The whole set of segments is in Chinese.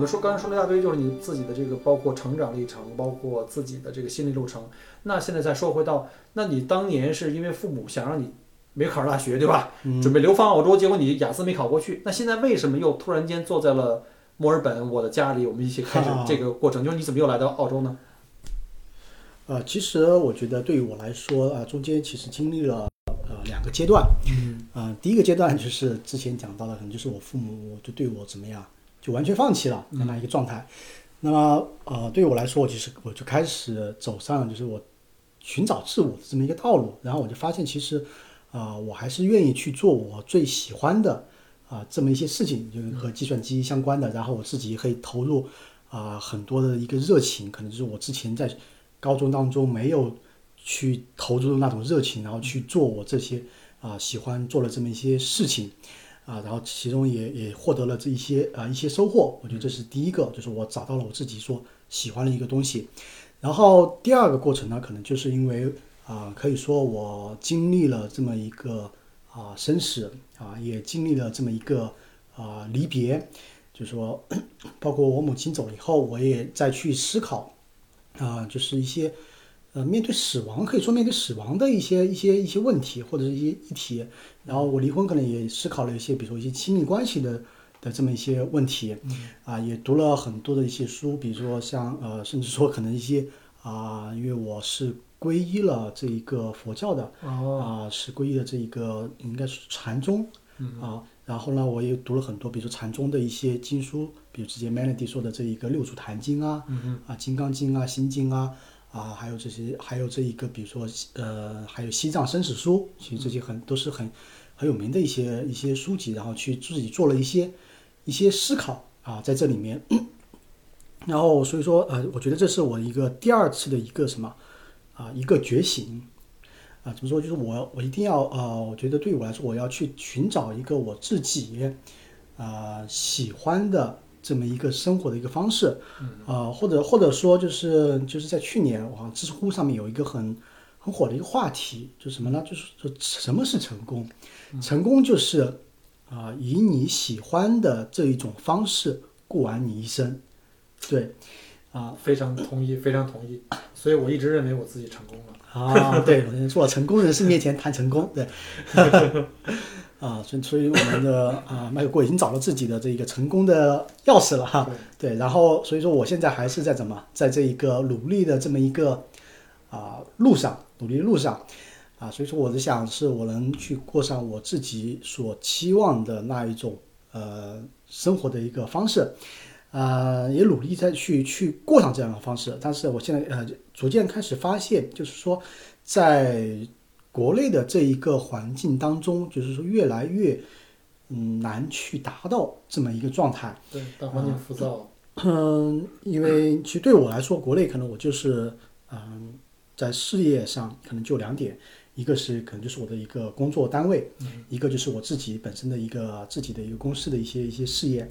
们说刚才说了一大堆，就是你自己的这个包括成长历程，包括自己的这个心理路程。那现在再说回到，那你当年是因为父母想让你没考上大学，对吧？嗯准备流放澳洲，结果你雅思没考过去。那现在为什么又突然间坐在了墨尔本我的家里，我们一起开始啊这个过程？就是你怎么又来到澳洲呢？呃，其实我觉得对于我来说啊、中间其实经历了呃两个阶段。嗯啊、第一个阶段就是之前讲到的，可能就是我父母就对我怎么样，就完全放弃了那样一个状态。那么呃，对于我来说，我其实我就开始走上了就是我寻找自我的这么一个道路。然后我就发现，其实啊、我还是愿意去做我最喜欢的啊、这么一些事情，就是和计算机相关的。然后我自己可以投入啊、很多的一个热情，可能就是我之前在高中当中没有去投入的那种热情，然后去做我这些啊、喜欢做的这么一些事情啊，然后其中也也获得了这一些啊、一些收获。我觉得这是第一个，就是我找到了我自己所喜欢的一个东西。然后第二个过程呢，可能就是因为啊、可以说我经历了这么一个啊、生死啊，也经历了这么一个啊、离别，就说，包括我母亲走了以后，我也再去思考啊、就是一些呃面对死亡，可以说面对死亡的一些一些一些问题或者是一些议题。然后我离婚可能也思考了一些，比如说一些亲密关系的的这么一些问题，啊，也读了很多的一些书，比如说像呃，甚至说可能一些啊、因为我是皈依了这一个佛教的，哦，啊、是皈依的这一个应该是禅宗啊。然后呢，我也读了很多，比如说禅宗的一些经书，比如之前 Melody 说的这一个六祖坛经啊，啊金刚经啊、心经啊，啊还有这些，还有这一个比如说呃，还有西藏生死书，其实这些很都是很很有名的一些一些书籍，然后去自己做了一些一些思考啊，在这里面。然后所以说呃，我觉得这是我一个第二次的一个什么啊一个觉醒。啊，怎么说？就是我，我一定要呃，我觉得对于我来说，我要去寻找一个我自己啊、喜欢的这么一个生活的一个方式，啊、或者或者说就是就是在去年，我好像知乎上面有一个很很火的一个话题，就是什么呢？就是说什么是成功？成功就是啊、以你喜欢的这一种方式过完你一生，对，啊、非常同意，非常同意。所以我一直认为我自己成功了。啊，对，我做成功人士面前谈成功，对，啊，所以所以我们的啊麦克郭已经找到自己的这一个成功的钥匙了哈，对，然后所以说我现在还是在怎么在这一个努力的这么一个啊路上，努力的路上。啊，所以说我的想是我能去过上我自己所期望的那一种呃生活的一个方式。啊、也努力再去去过上这样的方式，但是我现在呃逐渐开始发现，就是说，在国内的这一个环境当中，就是说越来越嗯难去达到这么一个状态。对，大环境浮躁。嗯，因为其实对我来说，国内可能我就是嗯，在事业上可能就两点，一个是可能就是我的一个工作单位，一个就是我自己本身的一个自己的一个公司的一些一些事业。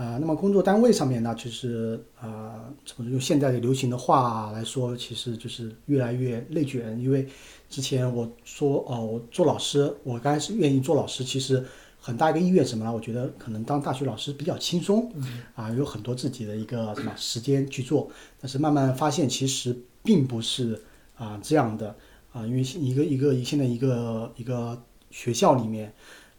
啊、那么工作单位上面呢，就是啊，怎么用现在的流行的话来说，其实就是越来越内卷。因为之前我说哦，我做老师，我刚开始愿意做老师，其实很大一个意愿什么呢？我觉得可能当大学老师比较轻松，啊，有很多自己的一个什么时间去做。但是慢慢发现，其实并不是啊这样的啊，因为一个一个现在一个一个学校里面。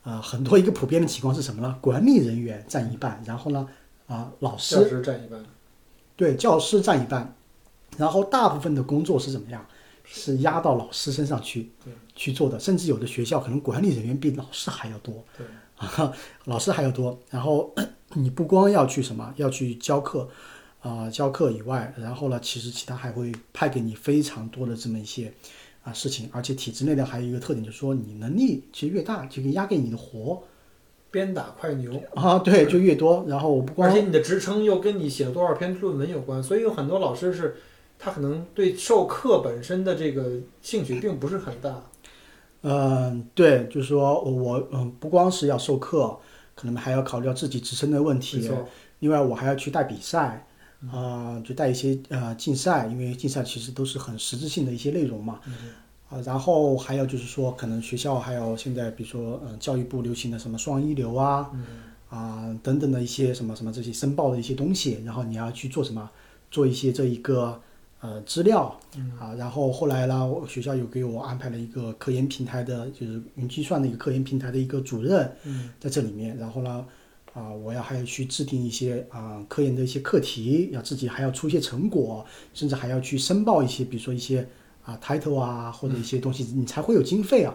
啊，很多一个普遍的情况是什么呢？管理人员占一半，然后呢，啊，老师教师占一半。对教师占一半，然后大部分的工作是怎么样？是压到老师身上去去做的，甚至有的学校可能管理人员比老师还要多，对啊，老师还要多。然后 你不光要去什么，要去教课，啊、教课以外，然后呢，其实其他还会派给你非常多的这么一些啊事情，而且体制内的还有一个特点，就是说你能力其实越大，这个压给你的活鞭打快牛，啊，对，就越多。然后我不光而且你的职称又跟你写了多少篇论文有关，所以有很多老师是，他可能对授课本身的这个兴趣并不是很大。嗯，对，就是说我嗯，不光是要授课，可能还要考虑到自己职称的问题。另外，我还要去带比赛，啊、就带一些呃竞赛，因为竞赛其实都是很实质性的一些内容嘛。啊、然后还有就是说，可能学校还有现在比如说嗯、呃教育部流行的什么双一流啊，啊、等等的一些什么什么这些申报的一些东西，然后你要去做什么，做一些这一个呃资料，啊，然后后来呢，我学校有给我安排了一个科研平台的，就是云计算的一个科研平台的一个主任，在这里面，然后呢，啊，我要还要去制定一些啊科研的一些课题，要自己还要出一些成果，甚至还要去申报一些，比如说一些啊 title 啊或者一些东西，你才会有经费啊。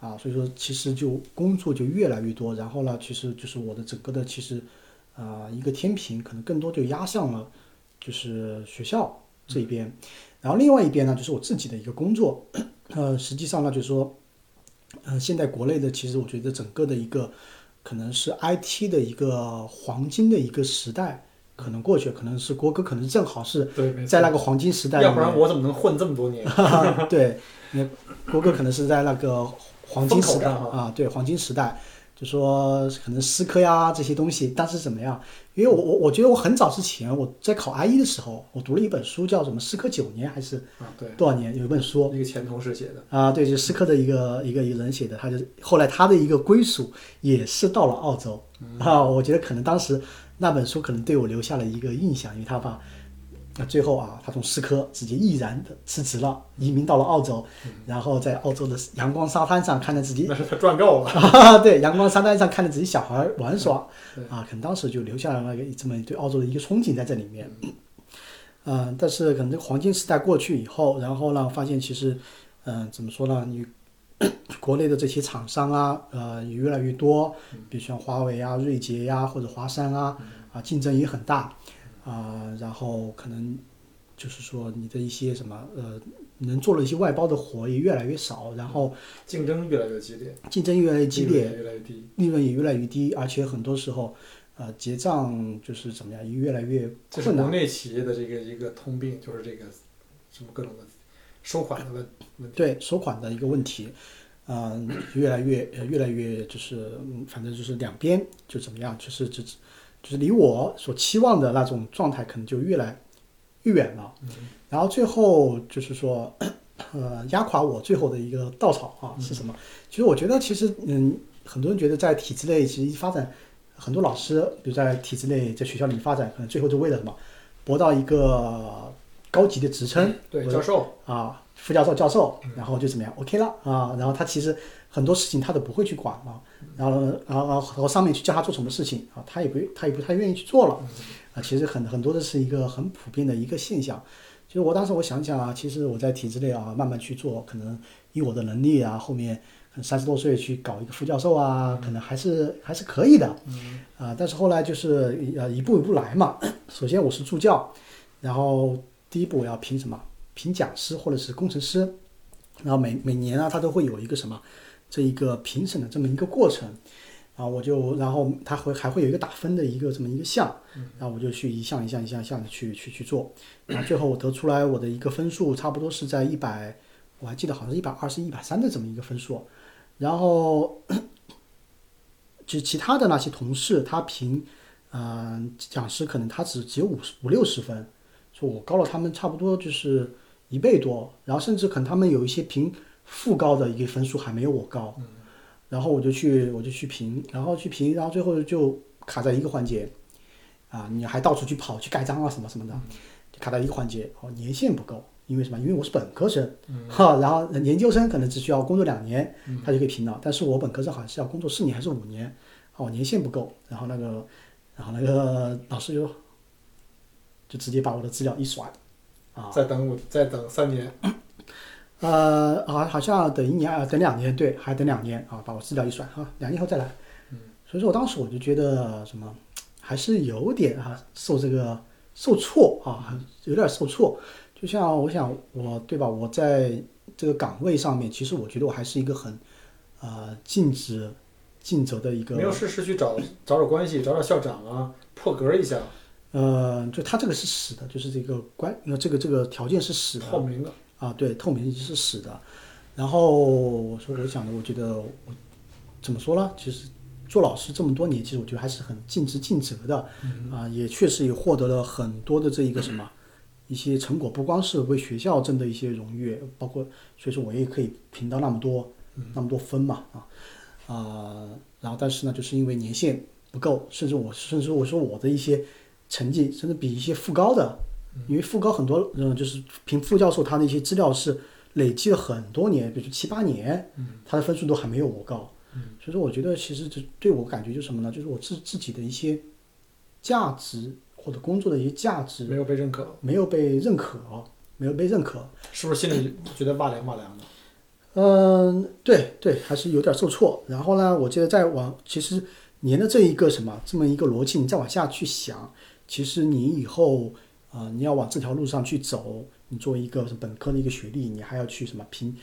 啊，所以说其实就工作就越来越多，然后呢，其实就是我的整个的其实啊、一个天平可能更多就压向了就是学校这一边，然后另外一边呢就是我自己的一个工作，呃，实际上呢就是说，呃，现在国内的其实我觉得整个的一个可能是 IT 的一个黄金的一个时代，可能过去了，可能是国哥可能正好是在那个黄金时代，要不然我怎么能混这么多年？对，那郭哥可能是在那个黄金时代啊，对黄金时代，就说可能思科呀这些东西，当时怎么样？因为我我我觉得我很早之前我在考 I 一的时候，我读了一本书，叫什么《思科九年》还是啊，对，多少年？有一本书一个前同事写的，啊，对，就是思科的一个一个一个人写的，他就是后来他的一个归属也是到了澳洲啊，我觉得可能当时那本书可能对我留下了一个印象，因为他把。那最后啊，他从思科直接毅然的辞职了，移民到了澳洲，然后在澳洲的阳光沙滩上看着自己那是他赚够了。啊，对，阳光沙滩上看着自己小孩玩耍，啊，可能当时就留下了那个这么对澳洲的一个憧憬在这里面。嗯、但是可能这个黄金时代过去以后，然后呢，发现其实，嗯、怎么说呢？你 国内的这些厂商啊，呃，也越来越多，比如像华为啊、瑞捷呀、或者华山啊，啊，竞争也很大，啊、然后可能就是说你的一些什么呃，能做的一些外包的活也越来越少，然后竞争越来越激烈，竞争越来越激烈，利润也越来越低。利润也越来越低，而且很多时候，呃，结账就是怎么样，也越来越这是国。内企业的这个一个通病，就是这个什么各种的收款的问问题。对收款的一个问题，嗯、越来越呃越来越就是，嗯反正就是两边就怎么样，就是就就是离我所期望的那种状态，可能就越来越远了。然后最后就是说，呃，压垮我最后的一个稻草啊是什么？其实我觉得，其实嗯，很多人觉得在体制内其实一发展，很多老师比如在体制内在学校里发展，可能最后就为了什么，博到一个高级的职称，对，教授，啊，副教授、教授，然后就怎么样，OK 了啊，然后他其实很多事情他都不会去管了，然后然后然后上面去叫他做什么事情啊，他也不他也不太愿意去做了，啊，其实很很多的是一个很普遍的一个现象。其实我当时我想想啊，其实我在体制内啊慢慢去做，可能以我的能力啊，后面可能三十多岁去搞一个副教授啊，可能还是还是可以的，啊，但是后来就是呃一步一步来嘛。首先我是助教，然后第一步我要评什么？评讲师或者是工程师，然后每每年啊，他都会有一个什么这一个评审的这么一个过程，然后我就然后他会还会有一个打分的一个这么一个项，然后我就去一项一项一项一项的去去去做，然后最后我得出来我的一个分数差不多是在一百，我还记得好像是一百二十一百三的这么一个分数，然后就其他的那些同事他评，嗯、讲师可能他只只有五十五六十分，说我高了他们差不多就是一倍多，然后甚至可能他们有一些评副高的一个分数还没有我高，然后我就去我就去评，然后去评，然后最后就卡在一个环节，啊，你还到处去跑去盖章啊什么什么的，就卡在一个环节，哦，年限不够，因为什么？因为我是本科生，哈，然后研究生可能只需要工作两年，他就可以评了，但是我本科生好像是要工作四年还是五年，哦，年限不够，然后那个，然后那个老师就就直接把我的资料一甩，啊，再等我，再等三年，呃，好，好像等一年啊，等两年，对，还等两年啊，把我资料一甩啊，两年后再来。所以说我当时我就觉得什么，还是有点啊，受这个受挫啊，有点受挫。就像我想我对吧，我在这个岗位上面，其实我觉得我还是一个很呃尽职尽责的一个没有试试去找找找关系，找找校长啊，破格一下，呃，就他这个是死的，就是这个关呃这个这个条件是死的透明的。啊，对，透明是死的。然后我说我想的，我觉得我怎么说呢？其实做老师这么多年，其实我觉得还是很尽职尽责的啊，也确实也获得了很多的这一个什么一些成果，不光是为学校挣的一些荣誉，包括所以说我也可以评到那么多那么多分嘛啊啊，然后但是呢，就是因为年限不够，甚至我甚至我说我的一些成绩甚至比一些副高的，因为副高很多嗯就是凭副教授他的一些资料是累积了很多年，比如说七八年，他的分数都还没有我高。所以说，我觉得其实这对我感觉就是什么呢？就是我自自己的一些价值或者工作的一些价值没有被认可，没有被认可，没有被认可。是不是心里觉得哇凉哇凉的？嗯，对对，还是有点受挫。然后呢，我觉得再往其实沿着这一个什么这么一个逻辑，你再往下去想，其实你以后啊、呃你要往这条路上去走，你作为一个本科的一个学历，你还要去什么评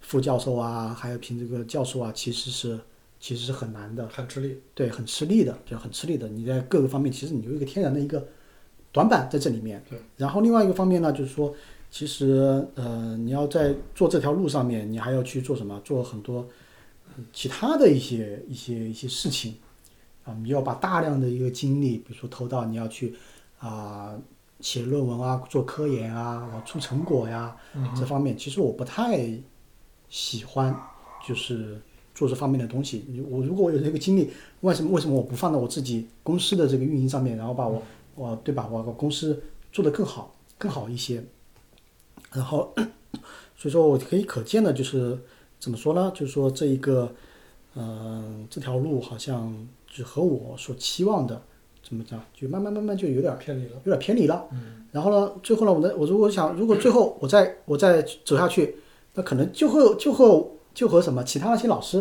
副教授啊，还要评这个教授啊，其实是其实是很难的。很吃力。对，很吃力的，就很吃力的。你在各个方面，其实你有一个天然的一个短板在这里面。对。然后另外一个方面呢，就是说，其实呃，你要在做这条路上面，你还要去做什么？做很多嗯其他的一些一些一些事情啊，你要把大量的一个精力，比如说投到你要去啊、写论文啊，做科研啊，往出成果呀、这方面，其实我不太喜欢，就是做这方面的东西。我如果我有这个精力，为什么为什么我不放到我自己公司的这个运营上面，然后把我我对吧，我把公司做得更好更好一些。然后，所以说我可以可见的就是怎么说呢？就是说这一个，嗯、这条路好像就和我所期望的怎么讲，就慢慢慢慢就有点儿偏离了。有点偏离了。嗯然后呢，最后呢，我呢，我如果想，如果最后我再我再走下去，那可能就和就和就和什么其他那些老师，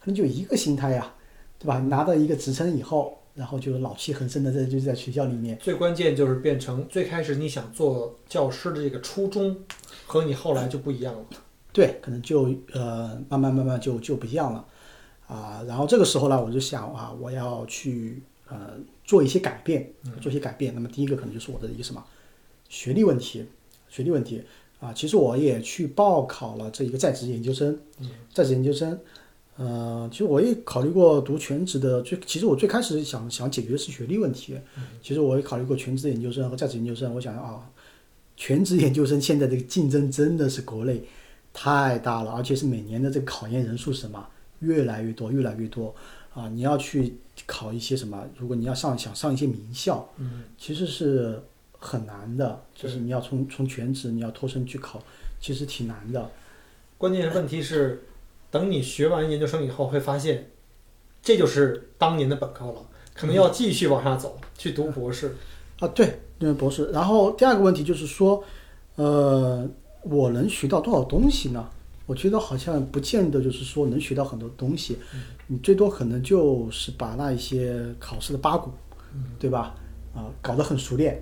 可能就一个心态呀，对吧？拿到一个职称以后，然后就老气横生的在就在学校里面。最关键就是变成最开始你想做教师的这个初衷，和你后来就不一样了。对，可能就呃慢慢慢慢就就不一样了啊。然后这个时候呢，我就想啊，我要去呃做一些改变，做一些改变。那么第一个可能就是我的一个什么学历问题，学历问题啊。其实我也去报考了这一个在职研究生，在职研究生。呃，其实我也考虑过读全职的，最其实我最开始想想解决的是学历问题。其实我也考虑过全职研究生和在职研究生。我想啊，全职研究生现在这个竞争真的是国内太大了，而且是每年的这个考研人数是什么越来越多，越来越多啊！你要去考一些什么？如果你要上想上一些名校，嗯，其实是很难的，就是你要从从全职你要脱身去考，其实挺难的。关键问题是，等你学完研究生以后，会发现，这就是当年的本科了，可能要继续往下走，去读博士。啊，对，对，博士。然后第二个问题就是说，呃，我能学到多少东西呢？我觉得好像不见得就是说能学到很多东西，你最多可能就是把那一些考试的八股，对吧？啊，搞得很熟练，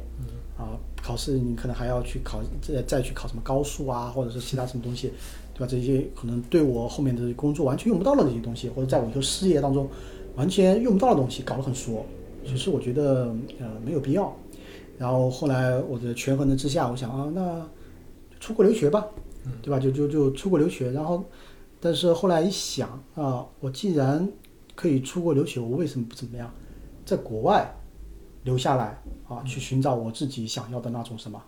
啊，考试你可能还要去考，再再去考什么高数啊，或者是其他什么东西，对吧？这些可能对我后面的工作完全用不到的这些东西，或者在我以后事业当中完全用不到的东西，搞得很熟。其实我觉得呃没有必要。然后后来我的权衡的之下，我想啊，那出国留学吧，对吧？就就就出国留学。然后，但是后来一想啊，我既然可以出国留学，我为什么不怎么样，在国外留下来啊，去寻找我自己想要的那种什么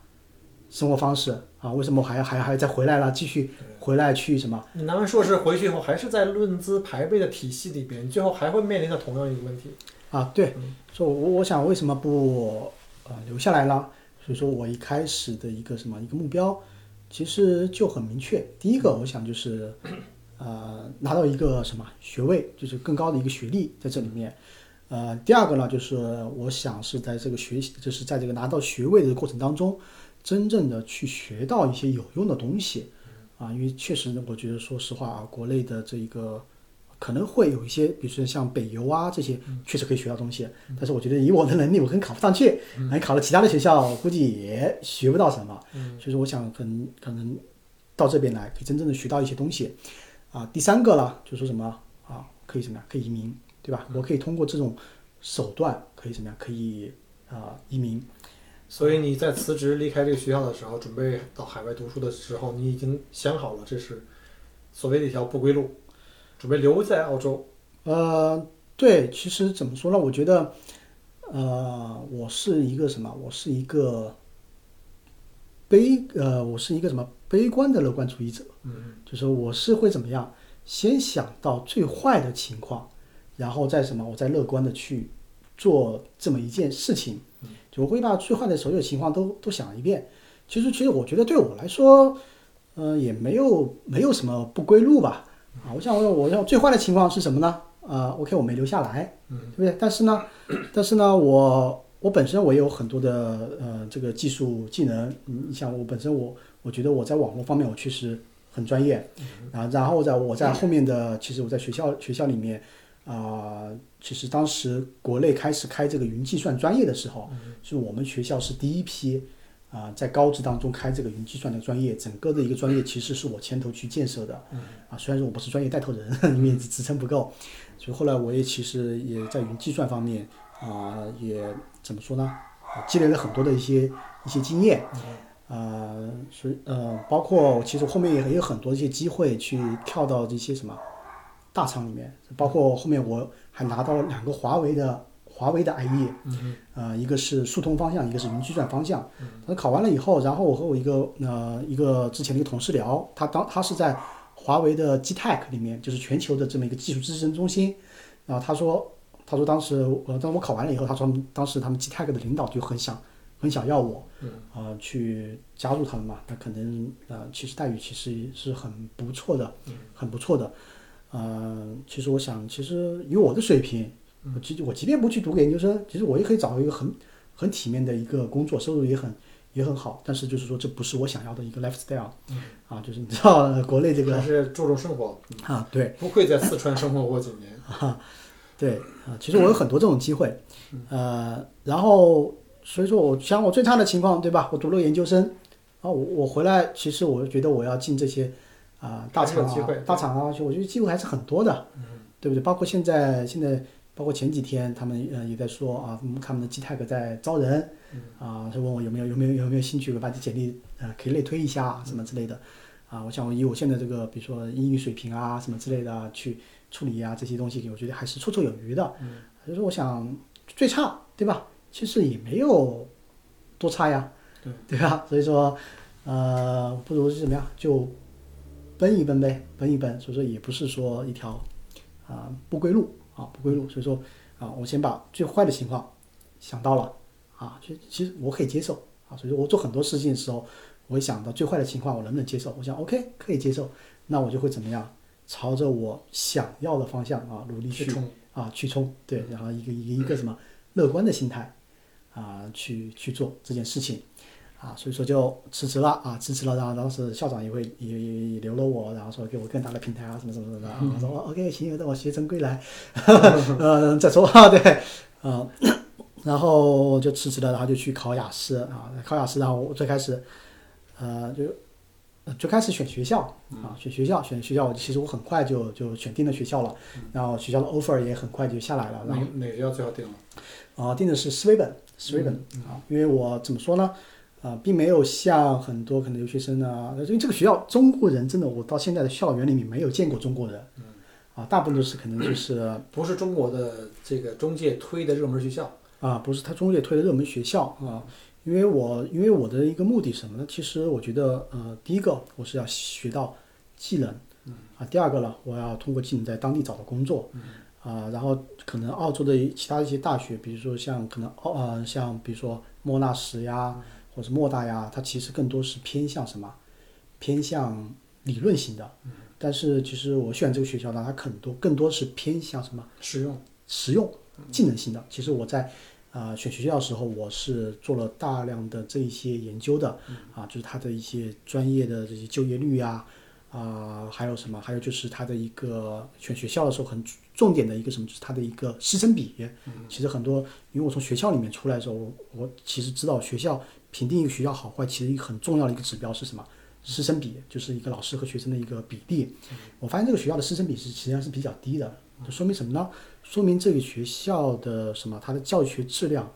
生活方式啊？为什么我还还还再回来了，继续回来去什么？你拿完硕士回去以后，还是在论资排辈的体系里边，最后还会面临着同样一个问题。啊，对，所以我我想为什么不呃留下来呢？所以说我一开始的一个什么一个目标，其实就很明确。第一个，我想就是呃拿到一个什么学位，就是更高的一个学历在这里面。呃，第二个呢，就是我想是在这个学习，就是在这个拿到学位的过程当中，真正的去学到一些有用的东西啊，因为确实呢，我觉得说实话啊，国内的这一个。可能会有一些，比如说像北邮啊这些，确实可以学到东西。但是我觉得以我的能力，我可能考不上去。你考了其他的学校，估计也学不到什么。所以说，我想可能可能到这边来，可以真正的学到一些东西。啊，第三个呢，就说什么啊，可以什么呀？可以移民，对吧？我可以通过这种手段，可以怎么样？可以啊、移民。所以你在辞职离开这个学校的时候，准备到海外读书的时候，你已经想好了，这是所谓的一条不归路，准备留在澳洲。呃，对，其实怎么说呢？我觉得，呃，我是一个什么？我是一个悲呃，我是一个什么悲观的乐观主义者。嗯，就是我是会怎么样？先想到最坏的情况，然后再什么？我再乐观的去做这么一件事情。就我会把最坏的所有情况都都想一遍。其实，其实我觉得对我来说，呃，也没有没有什么不归路吧。啊，我想我我要最坏的情况是什么呢？啊，OK，我没留下来，嗯，对不对？但是呢，但是呢，我我本身我也有很多的呃这个技术技能。嗯，你想我本身我我觉得我在网络方面我确实很专业，啊，然后在我在后面的其实我在学校学校里面啊、其实当时国内开始开这个云计算专业的时候，是我们学校是第一批啊、在高职当中开这个云计算的专业，整个的一个专业其实是我牵头去建设的，啊，虽然说我不是专业带头人，因为职称不够，所以后来我也其实也在云计算方面啊、也怎么说呢，啊积累了很多的一些一些经验。啊，所以呃，包括其实后面也也有很多一些机会去跳到这些什么大厂里面，包括后面我还拿到了两个华为的华为的 IE，呃，一个是数通方向，一个是云计算方向。他考完了以后，然后我和我一个呃一个之前的一个同事聊，他当他是在华为的 GTEC 里面，就是全球的这么一个技术支撑中心，然后他说他说当时呃当我考完了以后，他说当时他们 GTEC 的领导就很想很想要我，呃去加入他们嘛，那可能呃其实待遇其实是很不错的，很不错的。呃，其实我想，其实以我的水平，我即我即便不去读个研究生，其实我也可以找到一个很很体面的一个工作，收入也很也很好。但是就是说，这不是我想要的一个 lifestyle，、啊，就是你知道呃国内这个还是注重生活，啊，对不愧在四川生活过几年。啊，对啊，其实我有很多这种机会，呃，然后所以说我想我最差的情况，对吧？我读了研究生，啊，我我回来，其实我觉得我要进这些啊、大厂机会，大厂啊，我觉得机会还是很多的，对不对？包括现在现在，包括前几天他们呃也在说啊，嗯他们的 GTEC 在招人，啊，他问我有没有有没有有没有兴趣，我把这简历呃可以类推一下什么之类的，啊，我想以我现在这个比如说英语水平啊什么之类的啊去处理啊这些东西，我觉得还是绰绰有余的。所以说我想最差对吧？其实也没有多差呀，对对吧？所以说，呃，不如是怎么样就奔一奔呗，奔一奔。所以说也不是说一条啊、不归路啊不归路。所以说啊，我先把最坏的情况想到了啊，其其实我可以接受啊。所以说我做很多事情的时候，我会想到最坏的情况我能不能接受？我想 OK 可以接受，那我就会怎么样？朝着我想要的方向啊努力去冲啊去冲，对，然后一个一个一个什么乐观的心态啊去去做这件事情啊，所以说就辞职了啊，辞职了，然后当时校长也会也也也留了我，然后说给我更大的平台啊什么什么什么的，啊我说哦 OK 行，等我学成归来，嗯 再说啊 对啊，然后就辞职了，然后就去考雅思啊，考雅思，然后我最开始呃就。呃就开始选学校啊，选学校，选学校。其实我很快就就选定了学校了，然后学校的 offer 也很快就下来了。然后哪哪个学校最好定了？啊，定的是斯威本，斯威本啊，因为我怎么说呢？啊，并没有像很多可能留学生啊，因为这个学校中国人真的，我到现在的校园里面没有见过中国人，啊，大部分都是可能就 是不是中国的这个中介推的热门学校。啊，不是他中介推的热门学校啊，因为我因为我的一个目的什么呢？其实我觉得呃，第一个我是要学到技能，啊，第二个呢，我要通过技能在当地找到工作，啊，然后可能澳洲的其他一些大学，比如说像可能澳呃像比如说莫纳什呀，或者是莫大呀，它其实更多是偏向什么？偏向理论型的，但是其实我选这个学校呢，它很多更多是偏向什么？实用。实用、技能型的。其实我在啊、选学校的时候，我是做了大量的这一些研究的啊，就是它的一些专业的这些就业率呀、啊，还有什么？还有就是它的一个选学校的时候很重点的一个什么，就是它的一个师生比。其实很多，因为我从学校里面出来的时候，我我其实知道学校评定一个学校好坏，其实一个很重要的一个指标是什么？师生比，就是一个老师和学生的一个比例。我发现这个学校的师生比是实际上是比较低的这说明什么呢？说明这个学校的什么？它的教学质量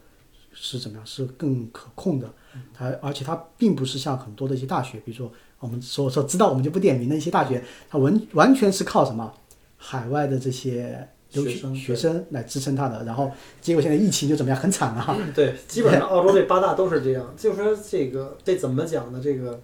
是怎么样？是更可控的。它而且它并不是像很多的一些大学，比如说我们说说知道我们就不点名的一些大学，它完完全是靠什么海外的这些留学学生学生来支撑他的。然后结果现在疫情就怎么样？很惨啊！嗯对，基本上 澳洲这八大都是这样。就是说这个这怎么讲呢？这个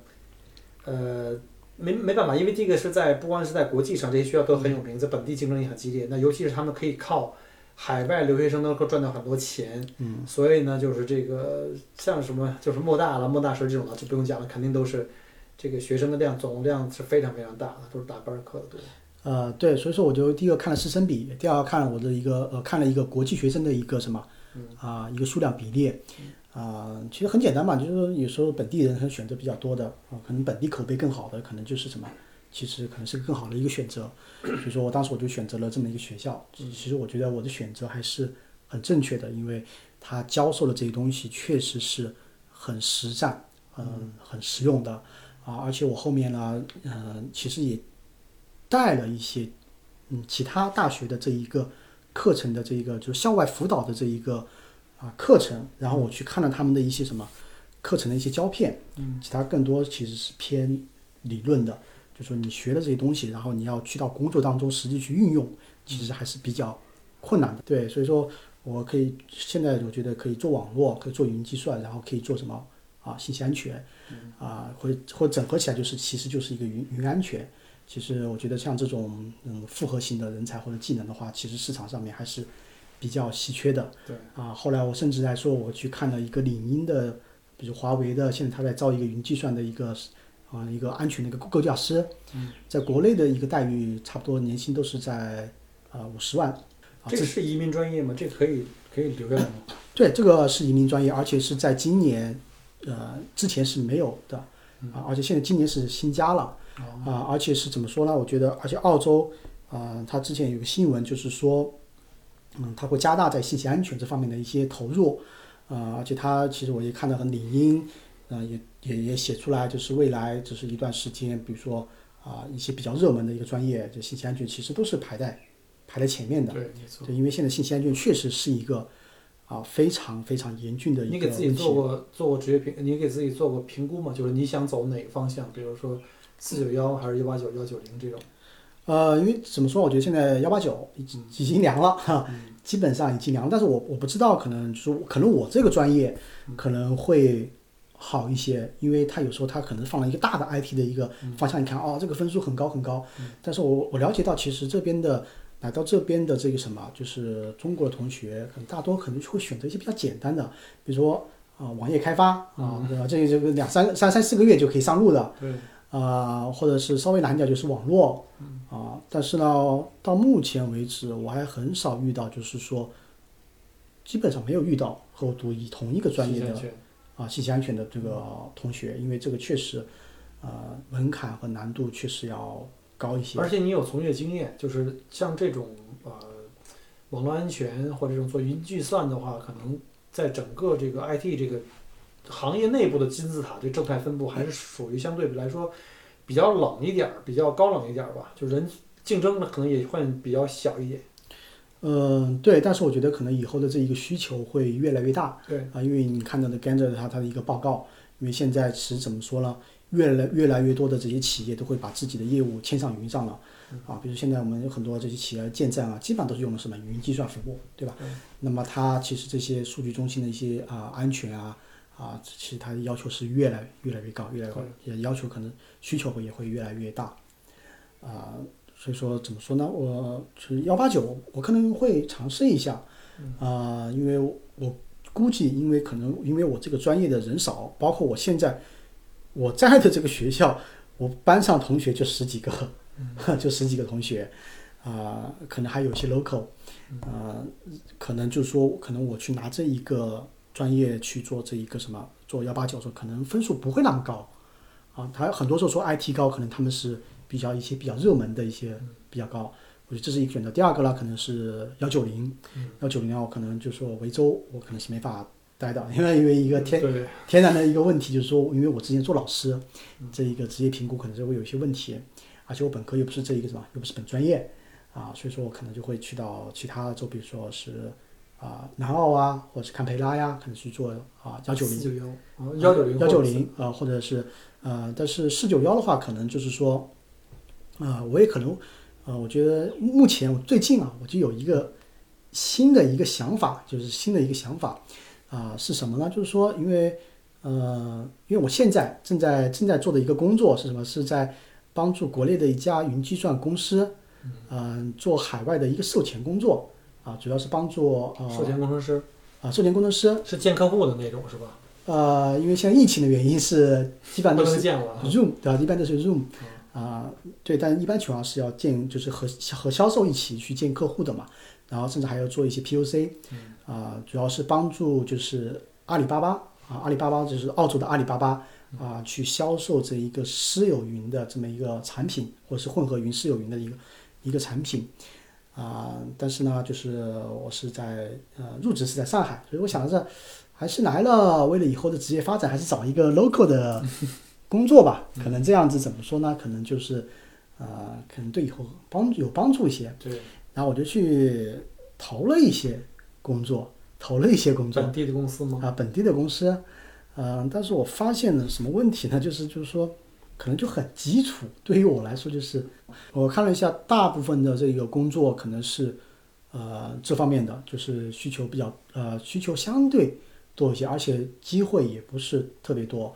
呃没没办法，因为这个是在不光是在国际上，这些学校都很有名，在本地竞争也很激烈。那尤其是他们可以靠海外留学生能够赚到很多钱，嗯，所以呢，就是这个像什么就是莫大了、莫大师这种的就不用讲了，肯定都是这个学生的量总量是非常非常大的，都是大班课的多。呃，对，所以说我就第一个看了师生比，第二个看了我的一个呃看了一个国际学生的一个什么啊、一个数量比例啊、其实很简单嘛，就是说有时候本地人可能选择比较多的啊、可能本地口碑更好的，可能就是什么，其实可能是更好的一个选择。所以说我当时我就选择了这么一个学校，其其实我觉得我的选择还是很正确的，因为他教授的这些东西确实是很实战，嗯，很实用的。啊，而且我后面呢，嗯、其实也带了一些嗯其他大学的这一个课程的这一个就是校外辅导的这一个啊课程，然后我去看了他们的一些什么课程的一些胶片，嗯，其他更多其实是偏理论的，就说你学的这些东西，然后你要去到工作当中实际去运用，其实还是比较困难的。对，所以说我可以现在我觉得可以做网络，可以做云计算，然后可以做什么啊信息安全，啊或者或整合起来就是其实就是一个云云安全。其实我觉得像这种嗯复合型的人才或者技能的话，其实市场上面还是比较稀缺的。对啊，后来我甚至还说我去看了一个领英的，比如华为的，现在他在招一个云计算的一个啊一个安全的一个构架师，在国内的一个待遇差不多年薪都是在啊五十万。啊，这个是移民专业吗？这个可以可以留下来吗？对，这个是移民专业，而且是在今年，呃，之前是没有的，啊，而且现在今年是新加了，啊，而且是怎么说呢？我觉得，而且澳洲，啊，它之前有个新闻就是说，嗯，它会加大在信息安全这方面的一些投入，啊，而且它其实我也看到很领英，啊，也也也写出来，就是未来只是一段时间，比如说啊，一些比较热门的一个专业，就信息安全其实都是排在排在前面的。对，没错。对，因为现在信息安全确实是一个啊非常非常严峻的一个你给自己做过做过职业评，你给自己做过评估吗？就是你想走哪个方向？比如说四九幺还是幺八九幺九零这种？呃，因为怎么说，我觉得现在幺八九已经已经凉了哈，基本上已经凉了。但是我我不知道，可能就可能我这个专业可能会好一些，因为它有时候它可能放了一个大的 IT 的一个方向，你看哦，这个分数很高很高。但是我我了解到，其实这边的来到这边的这个什么，就是中国的同学，可能大多可能会选择一些比较简单的，比如说啊、网页开发啊，对吧？这个这个两三三三四个月就可以上路的。对，啊、或者是稍微难一点就是网络，啊、但是呢，到目前为止我还很少遇到，就是说，基本上没有遇到和我读以同一个专业的啊信息安全的这个同学，因为这个确实，呃，门槛和难度确实要高一些。而且你有从业经验，就是像这种呃网络安全或者这种做云计算的话，可能在整个这个 IT 这个行业内部的金字塔这正态分布还是属于相对来说比较冷一点儿，比较高冷一点儿吧，就人竞争呢可能也会比较小一点。嗯，对，但是我觉得可能以后的这一个需求会越来越大。对啊，因为你看到的 Gander 它它的一个报告，因为现在其实怎么说呢，越来越来越多的这些企业都会把自己的业务迁上云上了。啊，比如现在我们有很多这些企业建站啊，基本上都是用的什么云计算服务，对吧？那么它其实这些数据中心的一些啊、安全啊啊，其实它的要求是越来越来越高，越来越高，也要求可能需求也会越来越大。啊，所以说怎么说呢？我是幺八九，我可能会尝试一下，啊、因为我估计，因为可能因为我这个专业的人少，包括我现在我在的这个学校，我班上同学就十几个，就十几个同学，啊、可能还有一些 local，啊、可能就是说，可能我去拿这一个专业去做这一个什么做幺八九的时候，可能分数不会那么高，啊，他很多时候说 IT 高，可能他们是比较一些比较热门的一些比较高，我觉得这是一个选择。第二个呢，可能是幺九零，幺九零呢，我可能就是说维州，我可能是没法待的，因为因为一个天，天然的一个问题就是说，因为我之前做老师，这一个职业评估可能就会有一些问题，而且我本科又不是这一个什么，又不是本专业，啊，所以说我可能就会去到其他的州，比如说是啊南澳啊，或者是堪培拉呀，可能去做啊幺九零幺九零幺九零啊，或者是呃，但是四九幺的话，可能就是说，啊、我也可能，呃，我觉得目前我最近啊，我就有一个新的一个想法，就是新的一个想法，啊、是什么呢？就是说，因为呃，因为我现在正在正在做的一个工作是什么？是在帮助国内的一家云计算公司，嗯、做海外的一个售前工作，啊、主要是帮助呃售前工程师啊、售前工程师，是见客户的那种是吧？呃，因为现在疫情的原因是基本上都是能见了。Zoom 对吧？一般都是 Zoom 啊、对，但一般情况是要见，就是和和销售一起去见客户的嘛，然后甚至还要做一些 POC，啊、主要是帮助就是阿里巴巴啊，阿里巴巴就是澳洲的阿里巴巴啊、去销售这一个私有云的这么一个产品，或者是混合云私有云的一个一个产品。啊、但是呢，就是我是在呃入职是在上海，所以我想着还是来了，为了以后的职业发展，还是找一个 local 的 工作吧。可能这样子怎么说呢？可能就是呃，可能对以后帮有帮助一些。对，然后我就去投了一些工作，投了一些工作本地的公司吗？啊，本地的公司，嗯、但是我发现了什么问题呢？就是就是说，可能就很基础。对于我来说，就是我看了一下，大部分的这个工作可能是呃这方面的，就是需求比较呃需求相对多一些，而且机会也不是特别多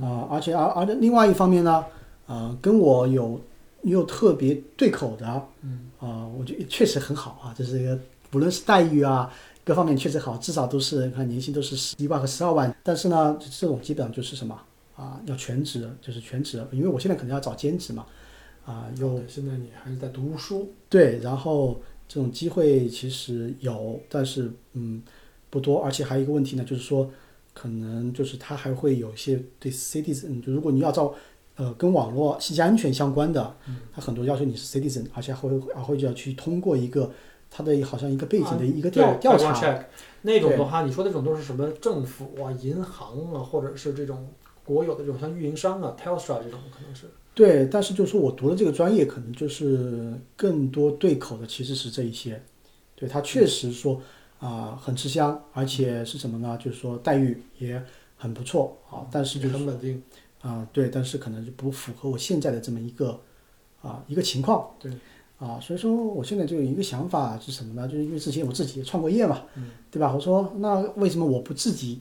啊、而且而而且另外一方面呢，呃，跟我有又特别对口的，嗯啊、我觉得确实很好啊，就是一个无论是待遇啊。各方面确实好，至少都是看年薪都是十一万和十二万，但是呢，这种基本上就是什么啊，要全职，就是全职，因为我现在可能要找兼职嘛，啊，又哦对现在你还是在读书，对，然后这种机会其实有，但是嗯不多，而且还有一个问题呢，就是说可能就是它还会有一些对 citizen，就如果你要照呃跟网络信息安全相关的，它很多要求你是 citizen，而且还会还会就要去通过一个它的好像一个背景的一个调、啊调查，那种的话，你说的这种都是什么政府啊、银行啊，或者是这种国有的这种像运营商啊、Telstra 这种可能是。对，但是就是说我读的这个专业，可能就是更多对口的其实是这一些。对，它确实说啊、很吃香，而且是什么呢？就是说待遇也很不错啊，但是就是很稳定。啊、对，但是可能就不符合我现在的这么一个啊、一个情况。对。啊，所以说我现在就有一个想法是什么呢？就是因为之前我自己也创过业嘛，对吧？我说那为什么我不自己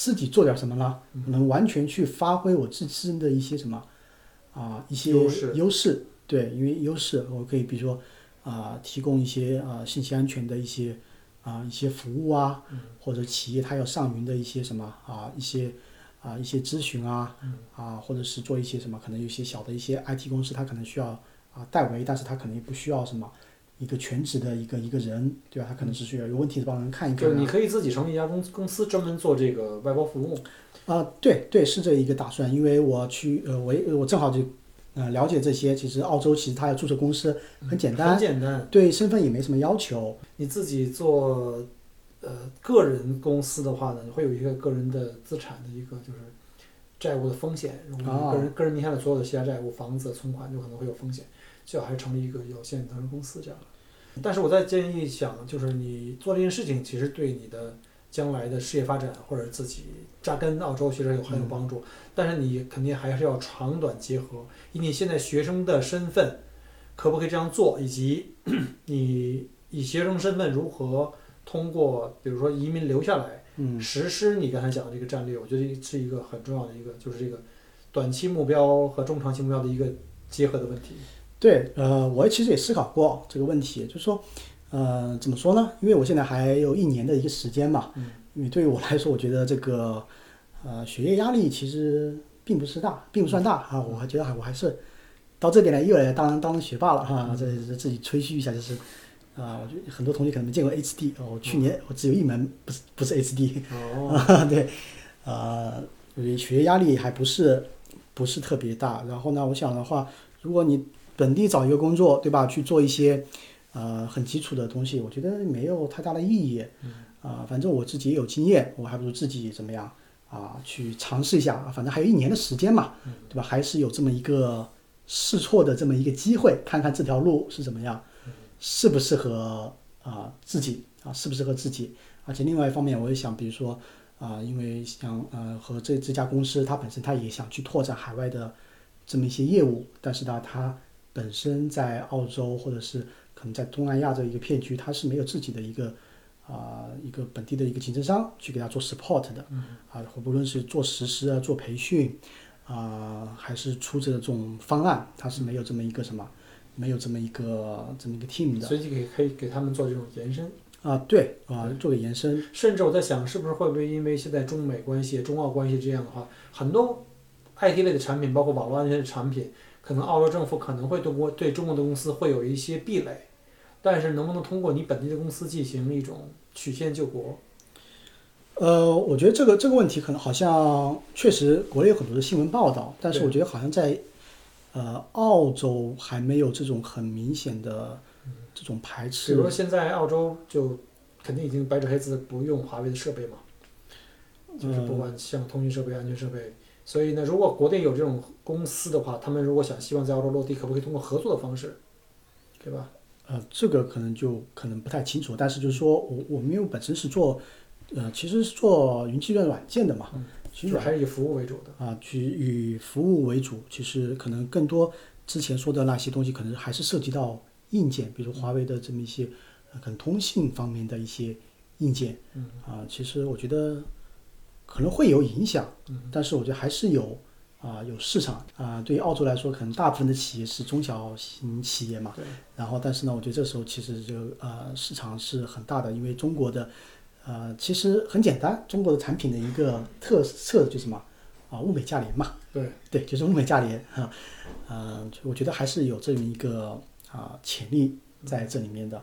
自己做点什么呢？能完全去发挥我自身的一些什么啊、一些优势。优势，对，因为优势我可以比如说啊、提供一些啊、信息安全的一些啊、一些服务啊，或者企业它要上云的一些什么啊一些啊一些咨询啊啊，或者是做一些什么，可能有些小的一些 IT 公司，它可能需要啊代为，但是它可能也不需要什么一个全职的一个一个人，对吧？他可能是需要有问题的帮人看一看啊。就是你可以自己成立一家公公司，专门做这个外包服务。啊，对对，是这一个打算，因为我去呃，我也我正好就呃了解这些。其实澳洲其实它要注册公司很简单，很简单。对身份也没什么要求。你自己做呃个人公司的话呢，会有一个个人的资产的一个就是债务的风险，然后哦个人个人名下的所有的其他债务、房子、存款就可能会有风险，最好还是成立一个有限责任公司这样。但是我在建议想，就是你做这件事情，其实对你的将来的事业发展或者自己扎根澳洲，其实有很有帮助。但是你肯定还是要长短结合，以你现在学生的身份，可不可以这样做，以及 你以学生身份如何通过，比如说移民留下来，嗯实施你刚才讲的这个战略，我觉得是一个很重要的一个，就是这个短期目标和中长期目标的一个结合的问题。对，呃，我其实也思考过这个问题，就是说，呃，怎么说呢？因为我现在还有一年的一个时间嘛，嗯因为对于我来说，我觉得这个呃学业压力其实并不是大，并不算大啊，我还觉得还我还是到这边来又来当当学霸了哈，这这自己吹嘘一下就是。啊，我觉得很多同学可能没见过 HD 哦，我去年我只有一门不是不是 HD，哦，啊，对，呃，因为学业压力还不是不是特别大。然后呢，我想的话，如果你本地找一个工作，对吧，去做一些呃很基础的东西，我觉得没有太大的意义。啊、反正我自己也有经验，我还不如自己怎么样啊，去尝试一下。反正还有一年的时间嘛，对吧？还是有这么一个试错的这么一个机会，看看这条路是怎么样。适不适合啊、自己啊，适不适合自己。而且另外一方面，我也想，比如说啊、因为像呃和这这家公司，它本身它也想去拓展海外的这么一些业务，但是呢，它本身在澳洲或者是可能在东南亚这一个片区，它是没有自己的一个啊、一个本地的一个竞争商去给他做 support 的，啊，不论是做实施啊、做培训啊、还是出这种方案，它是没有这么一个什么，没有这么一个这么一个 team 的。所以就可以可以给他们做这种延伸。啊，对啊，做个延伸，甚至我在想，是不是会不会因为现在中美关系、中澳关系这样的话，很多 IT 类的产品，包括网络安全的产品，可能澳洲政府可能会通过对中国的公司会有一些壁垒，但是能不能通过你本地的公司进行一种曲线救国？呃，我觉得这个这个问题可能好像确实国内有很多的新闻报道，但是我觉得好像在呃澳洲还没有这种很明显的这种排斥比如。说现在澳洲就肯定已经白纸黑字不用华为的设备嘛，就是不管像通讯设备、安全设备。所以呢，如果国内有这种公司的话，他们如果想希望在澳洲落地，可不可以通过合作的方式，对吧？呃，这个可能就可能不太清楚，但是就是说我我们因为本身是做呃其实是做云计算软件的嘛，其实还是以服务为主的。啊，去以服务为主，其实可能更多之前说的那些东西，可能还是涉及到硬件，比如华为的这么一些呃可能通信方面的一些硬件，嗯啊，其实我觉得可能会有影响，嗯但是我觉得还是有啊有市场啊。对于澳洲来说，可能大部分的企业是中小型企业嘛，对，然后但是呢，我觉得这时候其实这个呃市场是很大的，因为中国的呃其实很简单，中国的产品的一个特色就是什么啊物美价廉嘛。对，对，就是物美价廉哈，嗯、我觉得还是有这么一个啊、潜力在这里面的。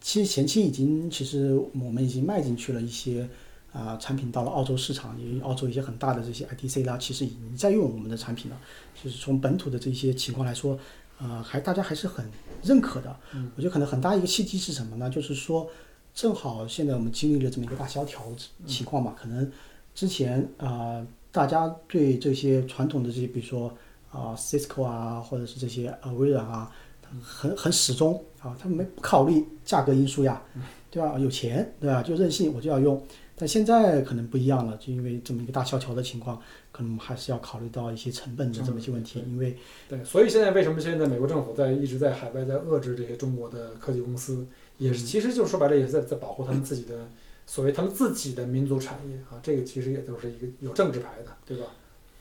其实前期已经，其实我们已经迈进去了一些啊、产品到了澳洲市场，因为澳洲一些很大的这些 IDC 啦，其实已经在用我们的产品了。就是从本土的这些情况来说，呃，还大家还是很认可的。我觉得可能很大一个契机是什么呢？就是说，正好现在我们经历了这么一个大萧条情况嘛，可能之前啊、大家对这些传统的这些，比如说啊、Cisco 啊，或者是这些呃微软啊，很很始终啊，他们没不考虑价格因素呀，对吧？有钱对吧？就任性我就要用。但现在可能不一样了，就因为这么一个大萧条的情况，可能还是要考虑到一些成本的这么一些问题，因为对，所以现在为什么现在美国政府在一直在海外在遏制这些中国的科技公司，也是其实就说白了也是在在保护他们自己的所谓他们自己的民族产业啊，这个其实也都是一个有政治牌的，对吧？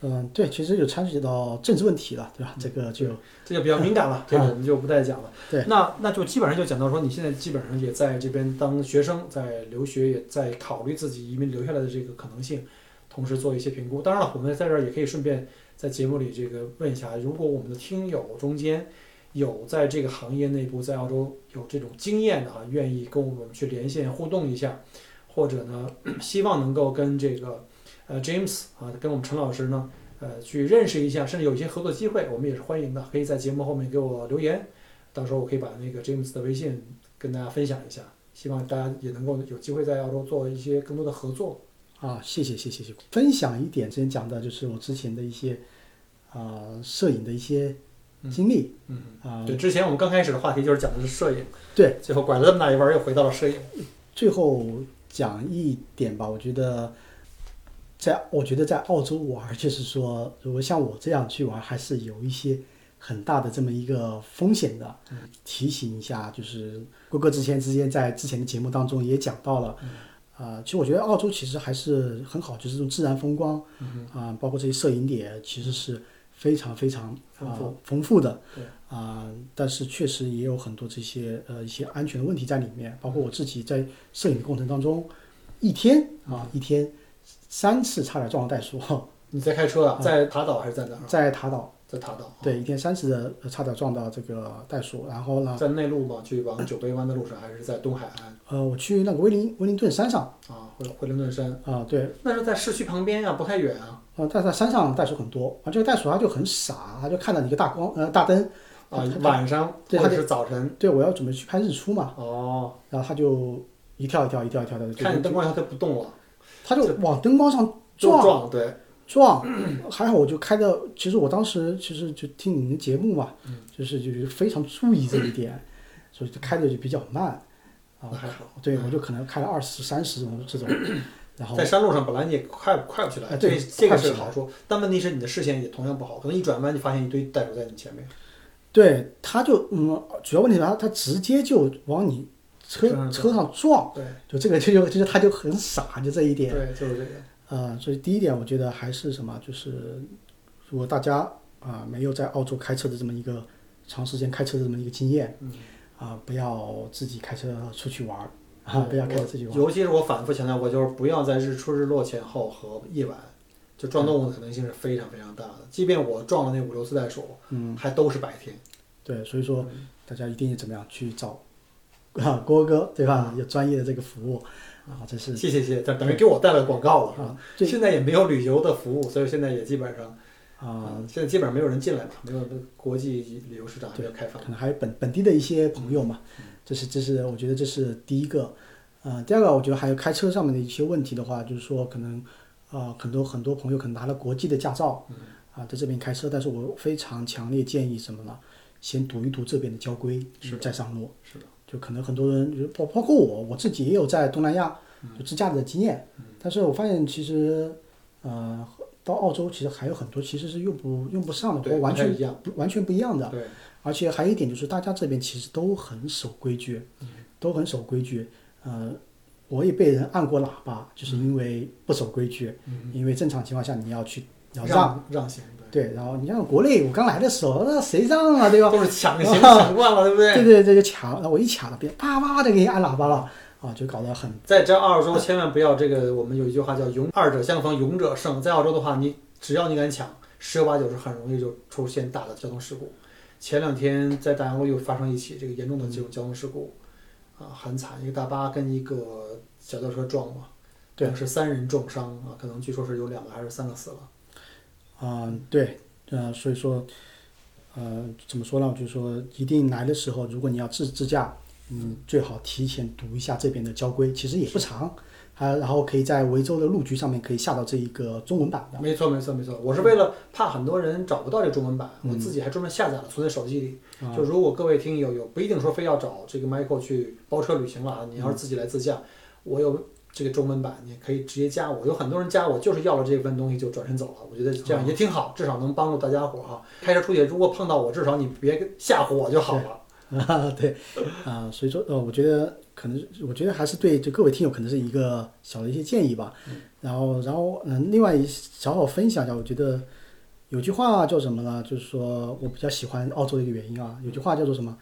嗯，对，其实就参与到政治问题了，对吧？这个就这就比较敏感了，这个我们就不再讲了。对，那那就基本上就讲到说，你现在基本上也在这边当学生，在留学，也在考虑自己移民留下来的这个可能性，同时做一些评估。当然了，我们在这儿也可以顺便在节目里这个问一下，如果我们的听友中间有在这个行业内部在澳洲有这种经验的啊，愿意跟我们去连线互动一下，或者呢，希望能够跟这个呃 James 啊，跟我们陈老师呢。呃，去认识一下，甚至有一些合作机会，我们也是欢迎的。可以在节目后面给我留言，到时候我可以把那个 James 的微信跟大家分享一下。希望大家也能够有机会在澳洲做一些更多的合作。啊，谢谢谢谢谢谢，分享一点之前讲的就是我之前的一些啊、摄影的一些经历嗯，啊、对，之前我们刚开始的话题就是讲的是摄影，对，最后拐了这么大一弯，又回到了摄影。最后讲一点吧，我觉得在我觉得在澳洲玩，就是说，如果像我这样去玩，还是有一些很大的这么一个风险的。提醒一下，就是郭哥之前之前在之前的节目当中也讲到了，啊、其实我觉得澳洲其实还是很好，就是这种自然风光啊、包括这些摄影点，其实是非常非常啊、丰富丰富的。对啊、但是确实也有很多这些呃一些安全的问题在里面，包括我自己在摄影的过程当中，一天啊一天三次差点撞到袋鼠，你在开车啊？在塔岛还是在哪儿？在塔岛，在塔岛。对，一天三次的呃差点撞到这个袋鼠，然后呢，在内陆嘛，去往酒杯湾的路上，还是在东海岸？呃，我去那个威灵威灵顿山上。啊，惠惠灵顿山？啊、对，那是在市区旁边啊，不太远啊。啊，但是在山上袋鼠很多。啊，这个袋鼠它就很傻，它就看到你一个大光呃大灯。啊，晚上它或者是早晨。对我要准备去拍日出嘛，哦，然后它就一跳一跳一跳一跳的，就看你灯光以后它不动了，它就往灯光上就撞撞对。撞，还好我就开的，其实我当时其实就听你们节目嘛，嗯就是就是非常注意这一点，所以就开的就比较慢。啊那，还好。对，我就可能开了二十、三十种这种，然后在山路上本来你也快快不起来，哎对这这个是好处，但问题是你的视线也同样不好，可能一转弯就发现一堆袋鼠在你前面。对，他就嗯，主要问题是他他直接就往你车车上撞，对就这个就就其实他就很傻，就这一点。对，就是这个。呃，所以第一点，我觉得还是什么，就是如果大家啊、没有在澳洲开车的这么一个长时间开车的这么一个经验，嗯啊、不要自己开车出去玩儿啊，不要开车自己玩儿。尤其是我反复强调过，就是不要在日出日落前后和夜晚，就撞动物的可能性是非常非常大的。即便我撞了那五六次袋鼠，嗯，还都是白天。对，所以说大家一定怎么样去找啊郭哥对吧？有专业的这个服务啊，这是谢谢谢谢，等等于给我带来广告了。是吧啊，这现在也没有旅游的服务，所以现在也基本上啊，现在基本上没有人进来嘛，没有国际旅游市场还没有开放可。能还有本本地的一些朋友嘛，这是这是我觉得这是第一个，呃，第二个我觉得还有开车上面的一些问题的话，就是说可能啊、很多很多朋友可能拿了国际的驾照，啊、在这边开车，但是我非常强烈建议什么呢？先读一读这边的交规，是的再上路。是的，就可能很多人包包括我，我自己也有在东南亚就自驾的经验，但是我发现其实呃到澳洲其实还有很多其实是用不用不上的，完全一样不完全不一样的。对，而且还有一点就是，大家这边其实都很守规矩，都很守规矩。呃，我也被人按过喇叭，就是因为不守规矩。因为正常情况下你要去要让，让让行，对，然后你像国内，我刚来的时候，那谁让啊，对吧？都是抢行抢惯了，对不对？对对对，就抢，那我一抢了，别人啪啪的给你按喇叭了，啊，就搞得很在这澳洲千万不要这个，我们有一句话叫“勇二者相逢，勇者胜”。在澳洲的话，你只要你敢抢，十有八九是很容易就出现大的交通事故。前两天在大洋路又发生一起这个严重的这种交通事故，啊，很惨，一个大巴跟一个小轿车撞了，对是三人重伤啊，可能据说是有两个还是三个死了。嗯，对，呃，所以说，呃，怎么说呢？就是说，一定来的时候，如果你要自自驾，嗯，最好提前读一下这边的交规，其实也不长，还然后可以在维州的路局上面可以下到这一个中文版的。没错，没错，没错。我是为了怕很多人找不到这中文版，我自己还专门下载了，存在手机里。就如果各位听友有不一定说非要找这个 Michael 去包车旅行了啊，你要是自己来自驾，我有这个中文版，你可以直接加我。有很多人加我就是要了这份东西就转身走了，我觉得这样也挺好，至少能帮助大家伙儿哈。开车出去如果碰到我，至少你别吓唬我就好了。啊，对，啊、所以说，呃，我觉得可能，我觉得还是对就各位听友可能是一个小的一些建议吧。然后，然后，嗯，另外小小分享一下，我觉得有句话叫什么呢？就是说我比较喜欢澳洲的一个原因啊，有句话叫做什么？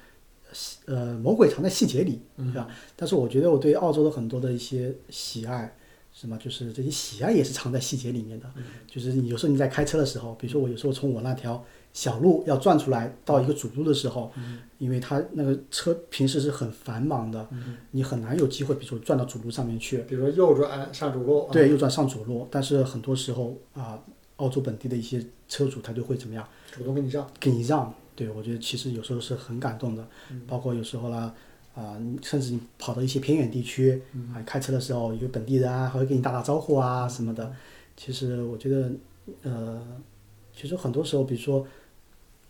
细呃，魔鬼藏在细节里，对吧？但是我觉得我对澳洲的很多的一些喜爱，什么就是这些喜爱也是藏在细节里面的。就是你有时候你在开车的时候，比如说我有时候从我那条小路要转出来到一个主路的时候，因为它那个车平时是很繁忙的，你很难有机会，比如说转到主路上面去，比如说右转上主路，啊对，右转上主路。但是很多时候啊、澳洲本地的一些车主他就会怎么样，主动给你让。给你让。对我觉得其实有时候是很感动的，包括有时候呢。啊、你甚至你跑到一些偏远地区，啊、开车的时候，一个本地人啊，还会给你打打招呼啊什么的。其实我觉得，呃，其实很多时候，比如说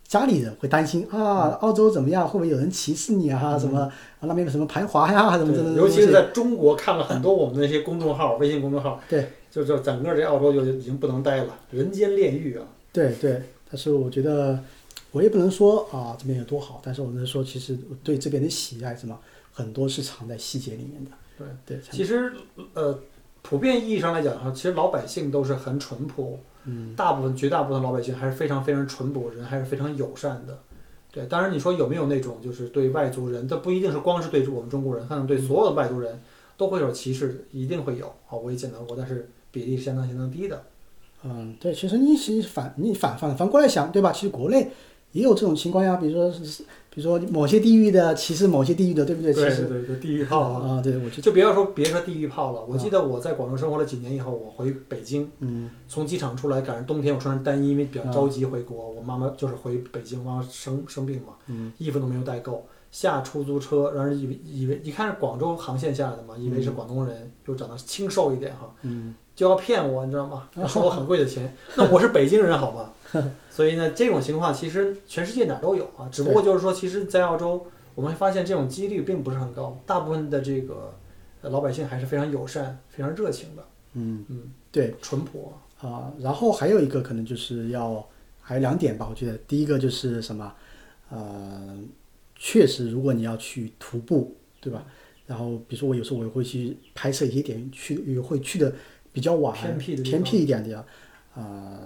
家里人会担心啊，澳洲怎么样，会不会有人歧视你啊？什么、啊那边有什么排华呀，什么这对，种尤其是在中国看了很多我们那些公众号、微信公众号，对，就就整个这澳洲就已经不能待了，人间炼狱啊！对对，但是我觉得我也不能说啊这边有多好，但是我能说，其实对这边的喜爱什么很多是藏在细节里面的。对对，其实呃，普遍意义上来讲哈，其实老百姓都是很淳朴，嗯，大部分绝大部分老百姓还是非常非常淳朴，人还是非常友善的。对，当然你说有没有那种就是对外族人，这不一定是光是对我们中国人，可能对所有的外族人都会有歧视，一定会有啊，我也见到过，但是比例是相当相当低的。嗯，对，其实你其实反你反反反过来想，对吧？其实国内也有这种情况呀，比如说是，比如说某些地域的歧视某些地域的，对不对？歧视对对，地域炮啊！啊，对，我就就不要说别说地域炮了，我记得我在广州生活了几年以后，我回北京，嗯从机场出来，赶上冬天，我穿着单衣，因为比较着急回国。我妈妈就是回北京，妈妈生生病嘛，嗯衣服都没有带够。下出租车，让人以为以为一看是广州航线下来的嘛，以为是广东人，又长得清瘦一点哈，嗯就要骗我，你知道吗？要收我很贵的钱。那我是北京人，好吧？所以呢，这种情况其实全世界哪儿都有啊，只不过就是说，其实，在澳洲，我们会发现这种几率并不是很高，大部分的这个呃老百姓还是非常友善、非常热情的，嗯嗯，对。淳朴。啊、然后还有一个可能就是要还有两点吧，我觉得。第一个就是什么，呃，确实如果你要去徒步，对吧？然后比如说我有时候我也会去拍摄一些点，去也会去的比较晚、偏僻的偏僻一点的，啊、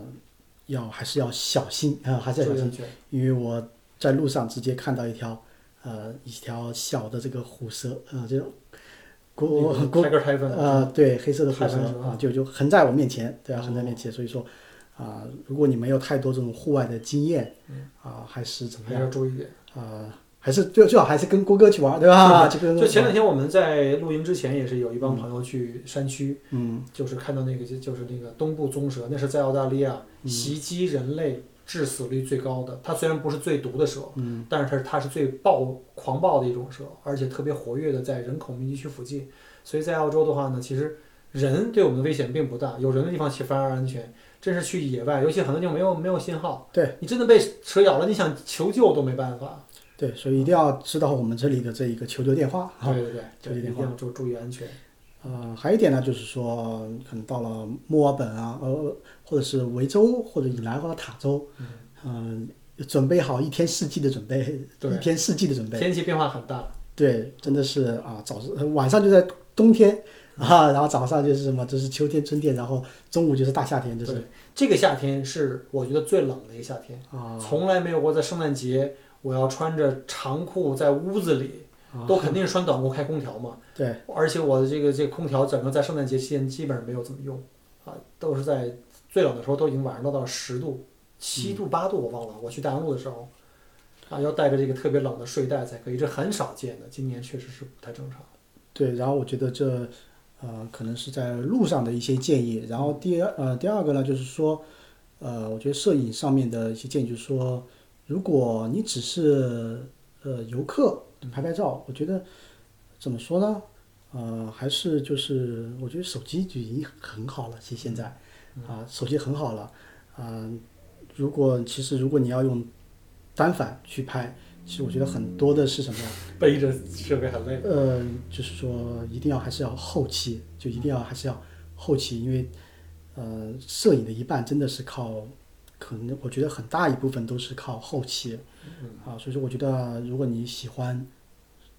要还是要小心啊、还是要小心。因为我在路上直接看到一条呃一条小的这个虎蛇，呃这种呃，对，黑色的虎蛇啊，就就横在我面前，对啊，哦横在面前。所以说，啊、如果你没有太多这种户外的经验，嗯啊、还是怎么还要样？注意点。啊、还是最最好还是跟郭哥去玩，对吧？就前两天我们在露营之前，也是有一帮朋友去山区，嗯就是看到那个就就是那个东部棕蛇，那是在澳大利亚嗯袭击人类致死率最高的。它虽然不是最毒的蛇，嗯但是它是它是最暴狂暴的一种蛇，而且特别活跃的在人口密集区附近。所以在澳洲的话呢，其实人对我们的危险并不大，有人的地方其实反而安全。真是去野外，尤其很多地方没有没有信号，对你真的被蛇咬了，你想求救都没办法。对，所以一定要知道我们这里的这一个求救电话啊。对对对，求救电话。定要注注意安全。呃，还有一点呢，就是说，可能到了墨尔本啊，呃，或者是维州或者以南或者塔州，嗯、准备好一天四季的准备，对一天四季的准备。天气变化很大，对，真的是啊，早上呃晚上就在冬天啊，然后早上就是什么，就是秋天、春天，然后中午就是大夏天，就是对这个夏天是我觉得最冷的一个夏天，啊，从来没有过在圣诞节我要穿着长裤在屋子里，啊都肯定是穿短裤开空调嘛。对，而且我的这个这个空调整个在圣诞节期间基本上没有怎么用，啊，都是在最冷的时候都已经晚上都到十度、七度、八度，我忘了。我去大洋路的时候，啊，要带着这个特别冷的睡袋才可以，这很少见的。今年确实是不太正常。对，然后我觉得这呃可能是在路上的一些建议，然后第二呃第二个呢就是说，呃，我觉得摄影上面的一些建议就是说，如果你只是呃游客拍拍照，我觉得怎么说呢？呃，还是就是我觉得手机就已经很好了，其实现在啊、手机很好了啊、如果其实如果你要用单反去拍，其实我觉得很多的是什么呀？背着设备很累。呃，就是说一定要还是要后期，就一定要还是要后期，因为呃，摄影的一半真的是靠，可能我觉得很大一部分都是靠后期，啊，所以说我觉得如果你喜欢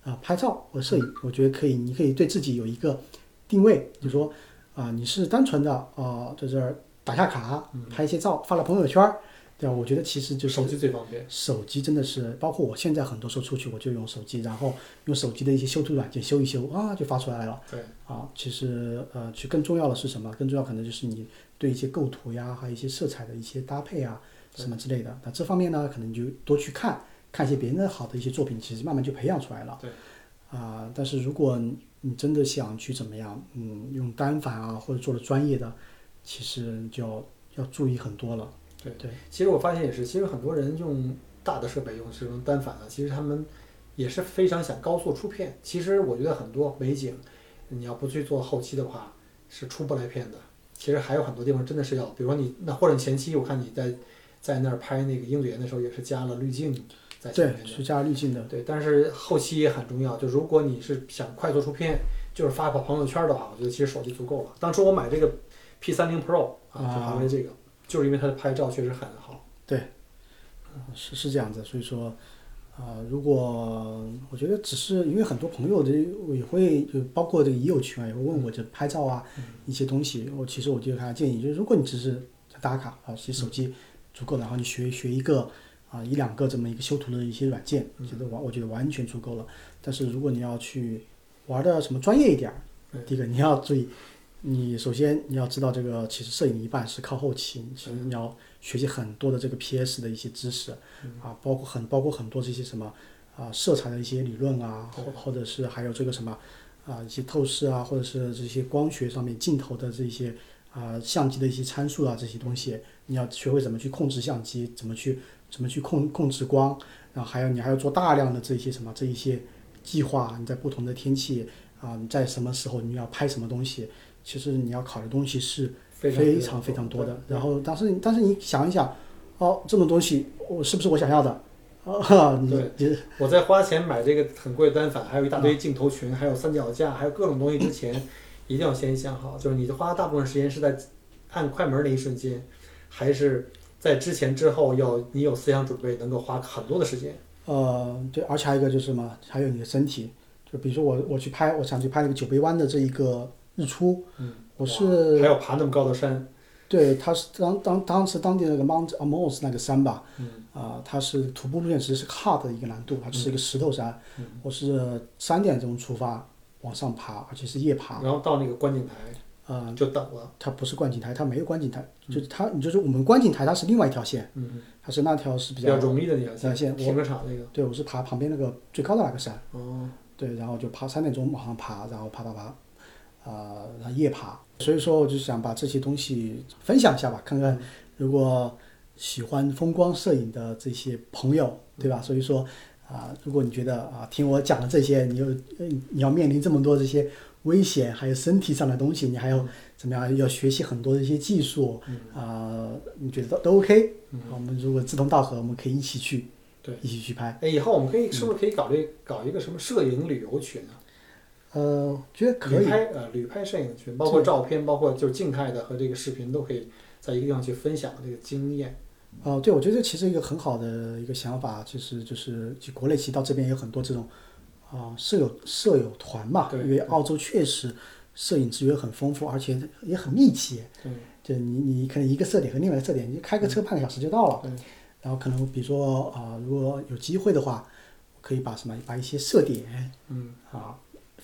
啊、拍照或摄影，我觉得可以，你可以对自己有一个定位，就说啊、你是单纯的啊、在这儿打下卡，拍一些照发了朋友圈儿，对啊？我觉得其实就是手机最方便。手机真的是，包括我现在很多时候出去我就用手机，然后用手机的一些修图软件修一修啊，就发出来了。对，啊，其实呃，其实更重要的是什么？更重要可能就是你对一些构图呀，还有一些色彩的一些搭配啊，什么之类的。那这方面呢，可能你就多去看看一些别人的好的一些作品，其实慢慢就培养出来了。对。啊，但是如果你真的想去怎么样，嗯，用单反啊，或者做的专业的，其实就要要注意很多了。对对，其实我发现也是，其实很多人用大的设备，用这种单反啊，其实他们也是非常想高速出片。其实我觉得很多美景，你要不去做后期的话，是出不来片的。其实还有很多地方真的是要，比如说你那或者你前期，我看你在在那儿拍那个鹰嘴岩的时候，也是加了滤镜在前对。是加滤镜的。对，但是后期也很重要。就如果你是想快速出片，就是发个朋友圈的话，我觉得其实手机足够了。当初我买这个 P 3 0 Pro 啊，就华为这个，就是因为它的拍照确实很好。对是是这样子，所以说，啊、如果我觉得只是因为很多朋友的也会就包括这个已友群啊，也会问我这拍照啊、一些东西，我其实我就给他建议，就是如果你只是打卡啊，其实手机足够，然后你学学一个啊一两个这么一个修图的一些软件，我觉得完我觉得完全足够了。但是如果你要去玩的什么专业一点第一个你要注意。你首先你要知道，这个其实摄影一半是靠后期，其实你要学习很多的这个 PS 的一些知识，啊，包括很包括很多这些什么啊色彩的一些理论啊，或或者是还有这个什么啊一些透视啊，或者是这些光学上面镜头的这些啊相机的一些参数啊这些东西，你要学会怎么去控制相机，怎么去怎么去控控制光，然后还有你还要做大量的这些什么这一些计划，你在不同的天气啊，你在什么时候你要拍什么东西，其实你要考虑的东西是非常非常非常多的。然后，但是但是你想一想，哦，这么东西我是不是我想要的？啊，你我 在花钱买这个很贵的单反，还有一大堆镜头群，还有三脚架，还有各种东西之前，一定要先想好，就是你花大部分时间是在按快门那一瞬间，还是在之前之后要你有思想准备，能够花很多的时间。呃，对，而且还有一个就是什么，还有你的身体，就比如说我我去拍，我想去拍那个九杯湾的这一个日出，嗯，我还要爬那么高的山，对，它是当当当时当地那个 Mount Amos 那个山吧，嗯啊、它是徒步路线，其实是 hard 的一个难度，它是一个石头山，嗯我是三点钟出发往上爬，而且是夜爬，然后到那个观景台呃，就等了。它不是观景台，它没有观景台，就是它，你就是我们观景台，它是另外一条线，嗯，它是那条是比比较较，容易的那条条线停车场那个。对我是爬旁边那个最高的那个山。哦，对，然后就爬三点钟往上爬，然后爬爬爬，呃，然后夜爬。所以说，我就想把这些东西分享一下吧，看看如果喜欢风光摄影的这些朋友，对吧？所以说，啊、如果你觉得啊、听我讲的这些，你又呃你要面临这么多这些危险，还有身体上的东西，你还要怎么样？要学习很多的一些技术，啊、你觉得都都 OK？、我们如果志同道合，我们可以一起去，对，一起去拍。哎，以后我们可以是不是可以搞这搞一个什么摄影旅游群啊？呃，觉得可以。旅拍呃旅拍摄影群，包括照片，包括就是静态的和这个视频都可以在一个地方去分享这个经验。哦，对，我觉得这其实一个很好的一个想法，就是就是就国内其实到这边有很多这种啊、摄友摄友团嘛，对因为澳洲确实摄影资源很丰富，而且也很密集。对，就你你可能一个摄点和另外一个摄点，你开个车半个小时就到了。对然后可能比如说啊、如果有机会的话，可以把什么把一些摄点嗯，啊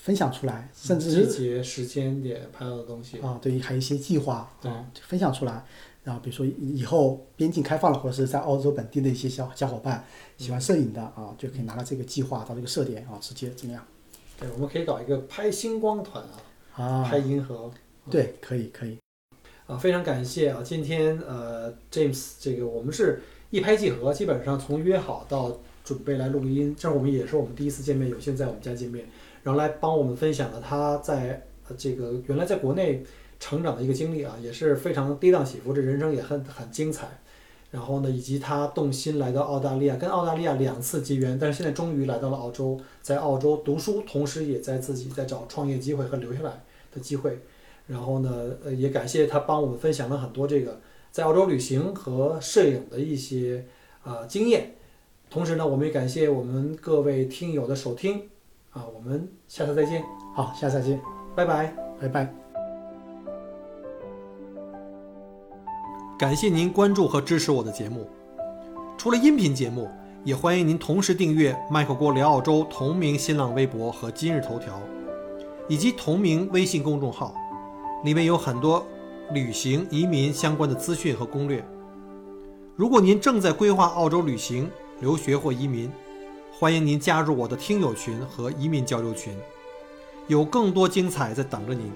分享出来，甚至是季节、时间点拍到的东西。啊，对，还有一些计划对啊，分享出来。然后比如说以后边境开放了，或者是在澳洲本地的一些小小伙伴喜欢摄影的啊，就可以拿到这个计划到这个设点啊，直接怎么样对，我们可以搞一个拍星光团啊，啊？拍银河。对，可以可以。啊，非常感谢啊！今天呃，James 这个我们是一拍即合，基本上从约好到准备来录音，这是我们也是我们第一次见面，有幸在我们家见面，然后来帮我们分享了他在这个原来在国内成长的一个经历啊，也是非常跌宕起伏，这人生也很很精彩。然后呢，以及他动心来到澳大利亚，跟澳大利亚两次结缘，但是现在终于来到了澳洲，在澳洲读书，同时也在自己在找创业机会和留下来的机会。然后呢，呃，也感谢他帮我们分享了很多这个在澳洲旅行和摄影的一些啊、经验。同时呢，我们也感谢我们各位听友的收听啊，我们下次再见，好，下次再见，拜拜。拜拜。感谢您关注和支持我的节目。除了音频节目，也欢迎您同时订阅“麦克郭聊澳洲”同名新浪微博和今日头条，以及同名微信公众号，里面有很多旅行、移民相关的资讯和攻略。如果您正在规划澳洲旅行、留学或移民，欢迎您加入我的听友群和移民交流群，有更多精彩在等着您。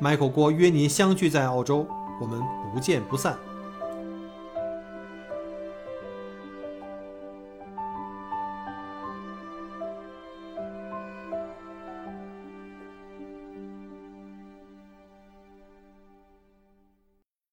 Michael 郭约您相聚在澳洲，我们不见不散。